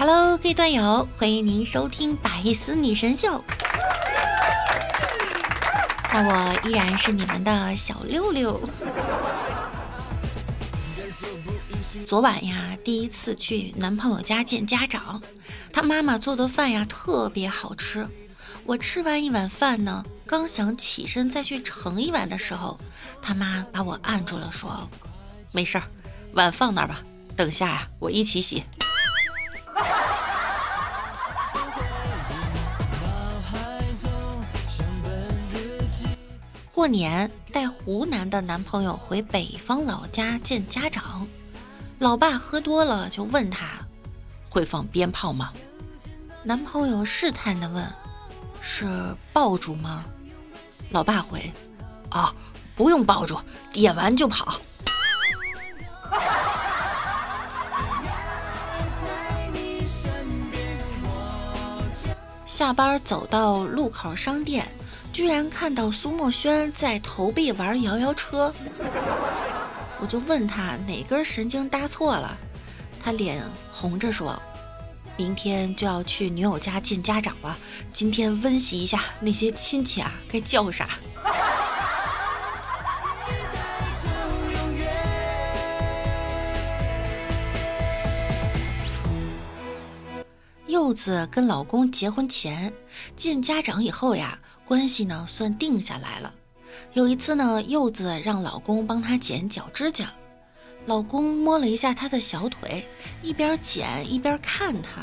Hello，各位段友，欢迎您收听百思女神秀。那我依然是你们的小六六。昨晚呀，第一次去男朋友家见家长，他妈妈做的饭呀特别好吃。我吃完一碗饭呢，刚想起身再去盛一碗的时候，他妈把我按住了，说：“没事儿，碗放那儿吧，等下呀我一起洗。”过年带湖南的男朋友回北方老家见家长，老爸喝多了就问他会放鞭炮吗？男朋友试探的问：“是爆竹吗？”老爸回：“哦，不用爆竹，点完就跑。”下班走到路口商店。居然看到苏墨轩在投币玩摇摇车，我就问他哪根神经搭错了，他脸红着说：“明天就要去女友家见家长了，今天温习一下那些亲戚啊该叫啥。”柚子跟老公结婚前见家长以后呀。关系呢算定下来了。有一次呢，柚子让老公帮她剪脚指甲，老公摸了一下她的小腿，一边剪一边看她。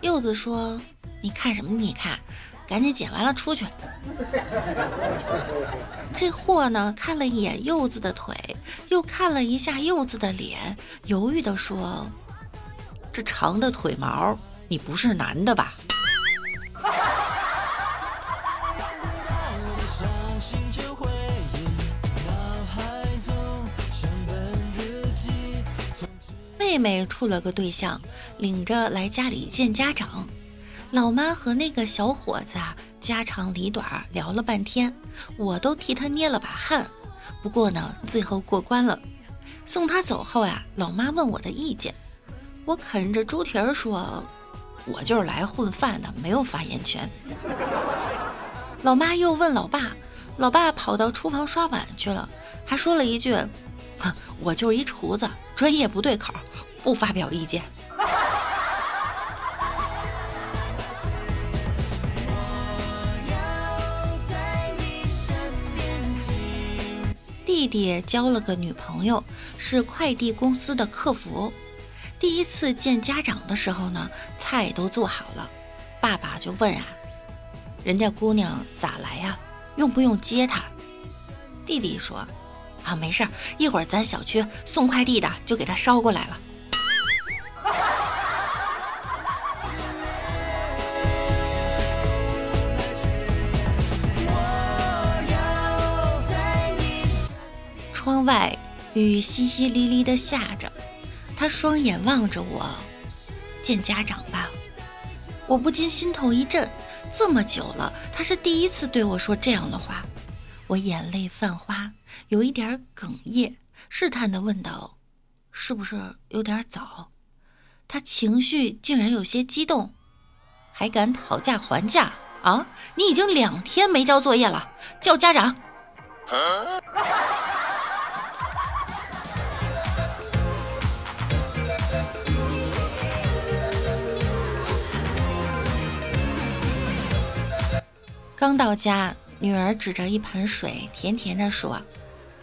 柚子说：“你看什么？你看，赶紧剪完了出去。”这货呢，看了一眼柚子的腿，又看了一下柚子的脸，犹豫地说：“这长的腿毛，你不是男的吧？”妹妹处了个对象，领着来家里见家长。老妈和那个小伙子啊，家长里短聊了半天，我都替他捏了把汗。不过呢，最后过关了。送他走后呀，老妈问我的意见，我啃着猪蹄儿说：“我就是来混饭的，没有发言权。”老妈又问老爸，老爸跑到厨房刷碗去了，还说了一句：“哼，我就是一厨子，专业不对口。”不发表意见。弟弟交了个女朋友，是快递公司的客服。第一次见家长的时候呢，菜都做好了，爸爸就问啊：“人家姑娘咋来呀？用不用接她？”弟弟说：“啊，没事儿，一会儿咱小区送快递的就给她捎过来了。”窗外雨淅淅沥沥的下着，他双眼望着我，见家长吧。我不禁心头一震，这么久了，他是第一次对我说这样的话。我眼泪泛花，有一点哽咽，试探的问道：“是不是有点早？”他情绪竟然有些激动，还敢讨价还价啊！你已经两天没交作业了，叫家长。刚到家，女儿指着一盆水，甜甜的说：“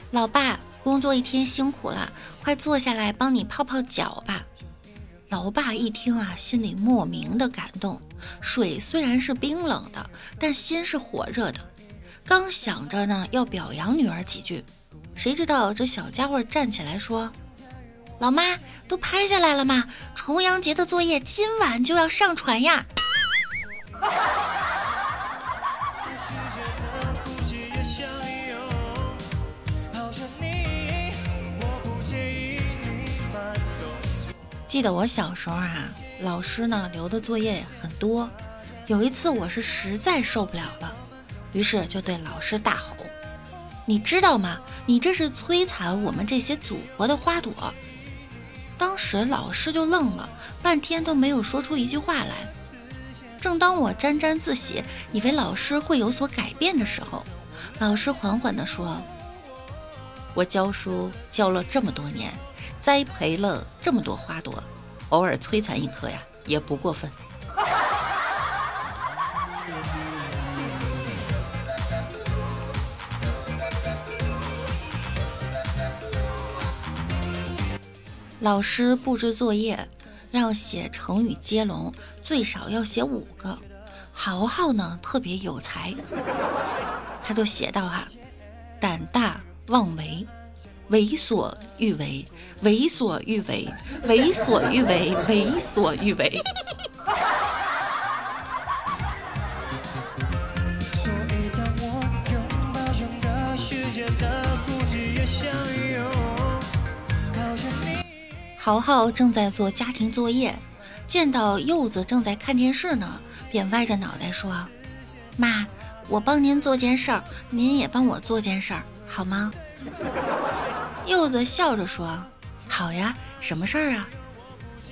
老爸，工作一天辛苦了，快坐下来帮你泡泡脚吧。”老爸一听啊，心里莫名的感动。水虽然是冰冷的，但心是火热的。刚想着呢要表扬女儿几句，谁知道这小家伙站起来说：“老妈，都拍下来了吗？重阳节的作业今晚就要上传呀。” 记得我小时候啊，老师呢留的作业很多。有一次我是实在受不了了，于是就对老师大吼：“你知道吗？你这是摧残我们这些祖国的花朵！”当时老师就愣了，半天都没有说出一句话来。正当我沾沾自喜，以为老师会有所改变的时候，老师缓缓地说：“我教书教了这么多年。”栽培了这么多花朵，偶尔摧残一棵呀，也不过分。老师布置作业，让写成语接龙，最少要写五个。豪豪呢特别有才，他就写到哈，胆大妄为。猥琐欲为，为所欲为，为所欲为，为所欲为。豪豪正在做家庭作业，见到柚子正在看电视呢，便歪着脑袋说：“妈，我帮您做件事儿，您也帮我做件事儿，好吗？”柚子笑着说：“好呀，什么事儿啊？”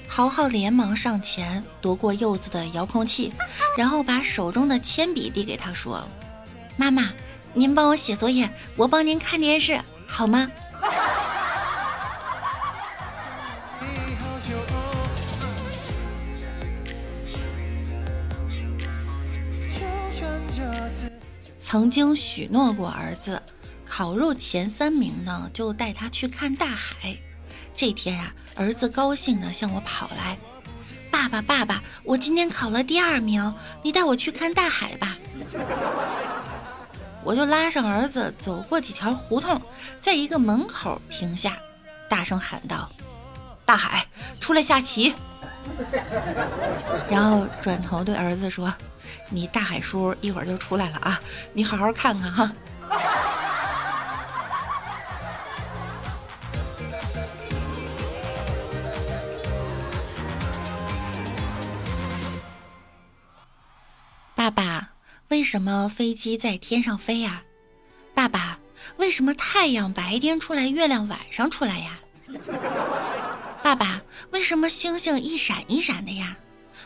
豪豪连忙上前夺过柚子的遥控器，然后把手中的铅笔递给他，说：“妈妈，您帮我写作业，我帮您看电视，好吗？”曾经许诺过儿子。考入前三名呢，就带他去看大海。这天呀，儿子高兴地向我跑来：“爸爸，爸爸，我今天考了第二名，你带我去看大海吧。”我就拉上儿子走过几条胡同，在一个门口停下，大声喊道：“大海，出来下棋！”然后转头对儿子说：“你大海叔一会儿就出来了啊，你好好看看哈。”爸爸，为什么飞机在天上飞呀？爸爸，为什么太阳白天出来，月亮晚上出来呀？爸爸，为什么星星一闪一闪的呀？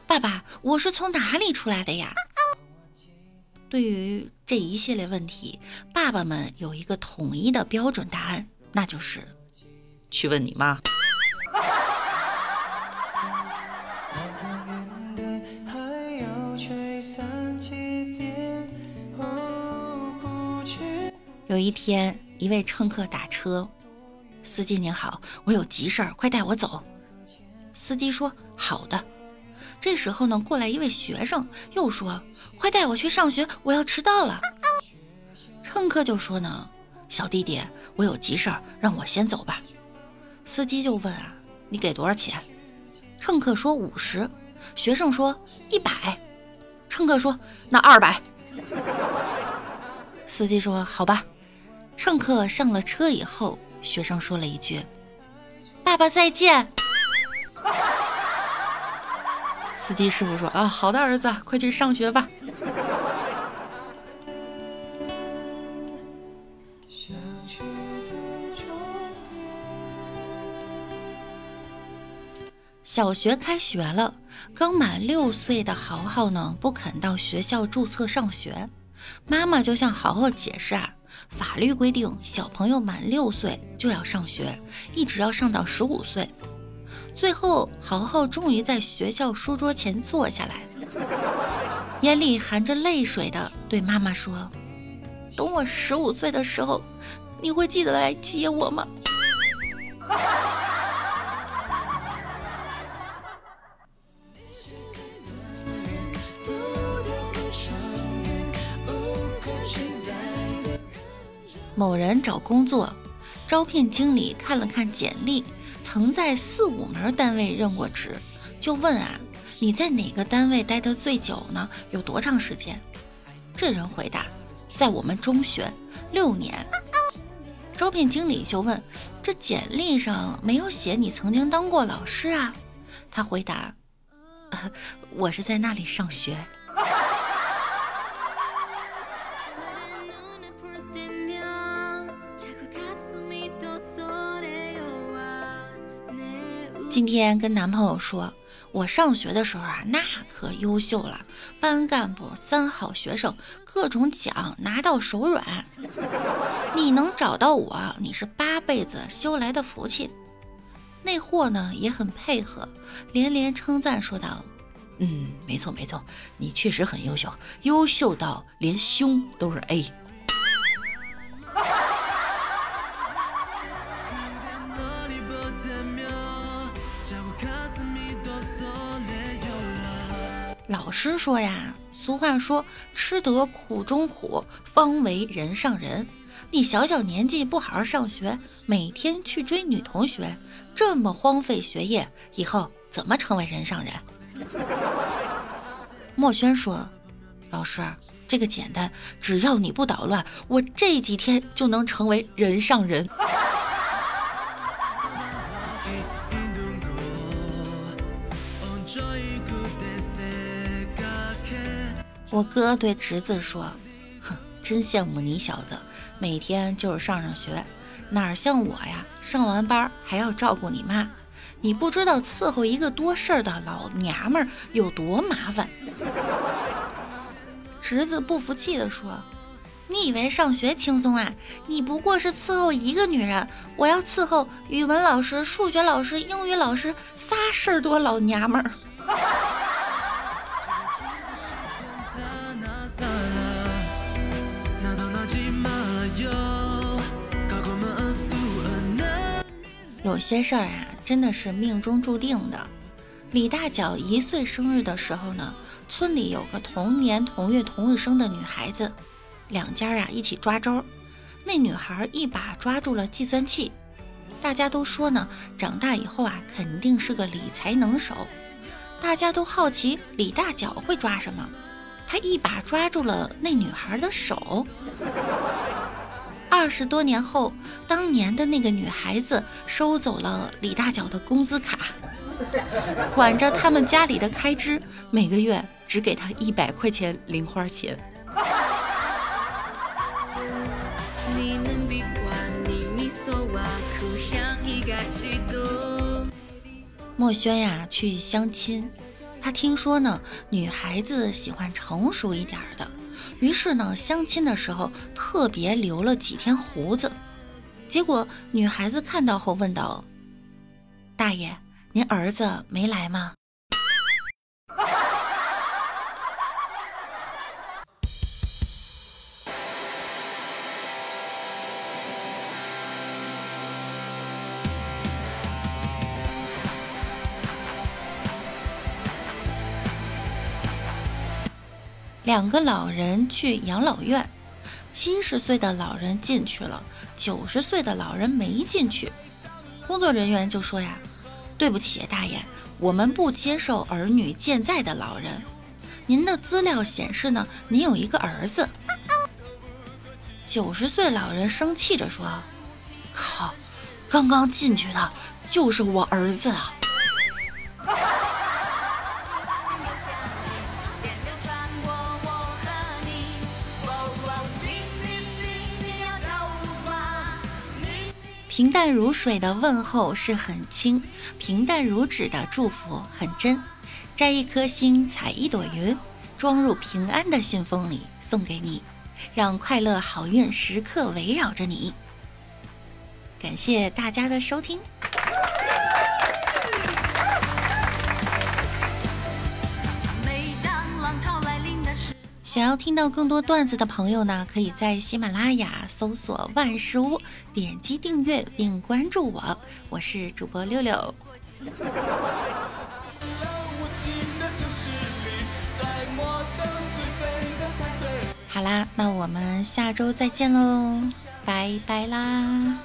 爸爸，我是从哪里出来的呀？对于这一系列问题，爸爸们有一个统一的标准答案，那就是去问你妈。有一天，一位乘客打车，司机您好，我有急事儿，快带我走。司机说好的。这时候呢，过来一位学生，又说快带我去上学，我要迟到了。乘客就说呢，小弟弟，我有急事儿，让我先走吧。司机就问啊，你给多少钱？乘客说五十。学生说一百。乘客说那二百。司机说好吧。乘客上了车以后，学生说了一句：“爸爸再见。”司机师傅说：“啊，好的，儿子，快去上学吧。”小学开学了，刚满六岁的豪豪呢，不肯到学校注册上学，妈妈就向豪豪解释啊。法律规定，小朋友满六岁就要上学，一直要上到十五岁。最后，豪豪终于在学校书桌前坐下来，眼里含着泪水的对妈妈说：“等我十五岁的时候，你会记得来接我吗？”某人找工作，招聘经理看了看简历，曾在四五门单位任过职，就问啊，你在哪个单位待得最久呢？有多长时间？这人回答，在我们中学六年。招聘经理就问，这简历上没有写你曾经当过老师啊？他回答，我是在那里上学。今天跟男朋友说，我上学的时候啊，那可优秀了，班干部、三好学生，各种奖拿到手软。你能找到我，你是八辈子修来的福气。那货呢也很配合，连连称赞说道：“嗯，没错没错，你确实很优秀，优秀到连胸都是 A。”师说呀，俗话说吃得苦中苦，方为人上人。你小小年纪不好好上学，每天去追女同学，这么荒废学业，以后怎么成为人上人？墨轩说：“老师，这个简单，只要你不捣乱，我这几天就能成为人上人。”我哥对侄子说：“哼，真羡慕你小子，每天就是上上学，哪像我呀？上完班还要照顾你妈，你不知道伺候一个多事儿的老娘们儿有多麻烦。”侄子不服气地说：“你以为上学轻松啊？你不过是伺候一个女人，我要伺候语文老师、数学老师、英语老师仨事儿多老娘们儿。”有些事儿啊，真的是命中注定的。李大脚一岁生日的时候呢，村里有个同年同月同日生的女孩子，两家啊一起抓周。那女孩一把抓住了计算器，大家都说呢，长大以后啊肯定是个理财能手。大家都好奇李大脚会抓什么，他一把抓住了那女孩的手。二十多年后，当年的那个女孩子收走了李大脚的工资卡，管着他们家里的开支，每个月只给他一百块钱零花钱。墨轩呀，去相亲，他听说呢，女孩子喜欢成熟一点的。于是呢，相亲的时候特别留了几天胡子，结果女孩子看到后问道：“大爷，您儿子没来吗？”两个老人去养老院，七十岁的老人进去了，九十岁的老人没进去。工作人员就说呀：“对不起，大爷，我们不接受儿女健在的老人。您的资料显示呢，您有一个儿子。”九十岁老人生气着说：“靠，刚刚进去的就是我儿子啊！”平淡如水的问候是很轻，平淡如纸的祝福很真。摘一颗星，采一朵云，装入平安的信封里，送给你，让快乐好运时刻围绕着你。感谢大家的收听。想要听到更多段子的朋友呢，可以在喜马拉雅搜索万事屋，点击订阅并关注我，我是主播六六。好啦，那我们下周再见喽。拜拜啦。